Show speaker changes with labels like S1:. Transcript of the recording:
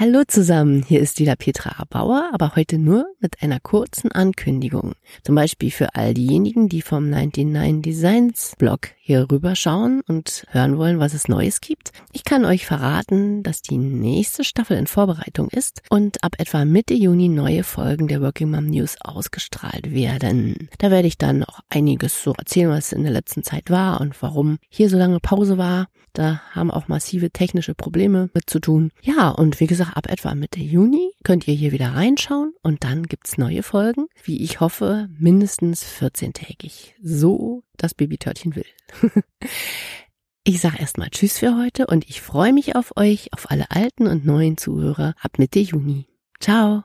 S1: Hallo zusammen, hier ist wieder Petra Bauer, aber heute nur mit einer kurzen Ankündigung. Zum Beispiel für all diejenigen, die vom 99 Designs Blog hier rüberschauen und hören wollen, was es Neues gibt. Ich kann euch verraten, dass die nächste Staffel in Vorbereitung ist und ab etwa Mitte Juni neue Folgen der Working Mom News ausgestrahlt werden. Da werde ich dann auch einiges so erzählen, was in der letzten Zeit war und warum hier so lange Pause war. Da haben auch massive technische Probleme mit zu tun. Ja, und wie gesagt, ab etwa Mitte Juni könnt ihr hier wieder reinschauen und dann gibt's neue Folgen, wie ich hoffe, mindestens 14-tägig. So das Babytörtchen will. Ich sage erstmal Tschüss für heute und ich freue mich auf euch, auf alle alten und neuen Zuhörer ab Mitte Juni. Ciao.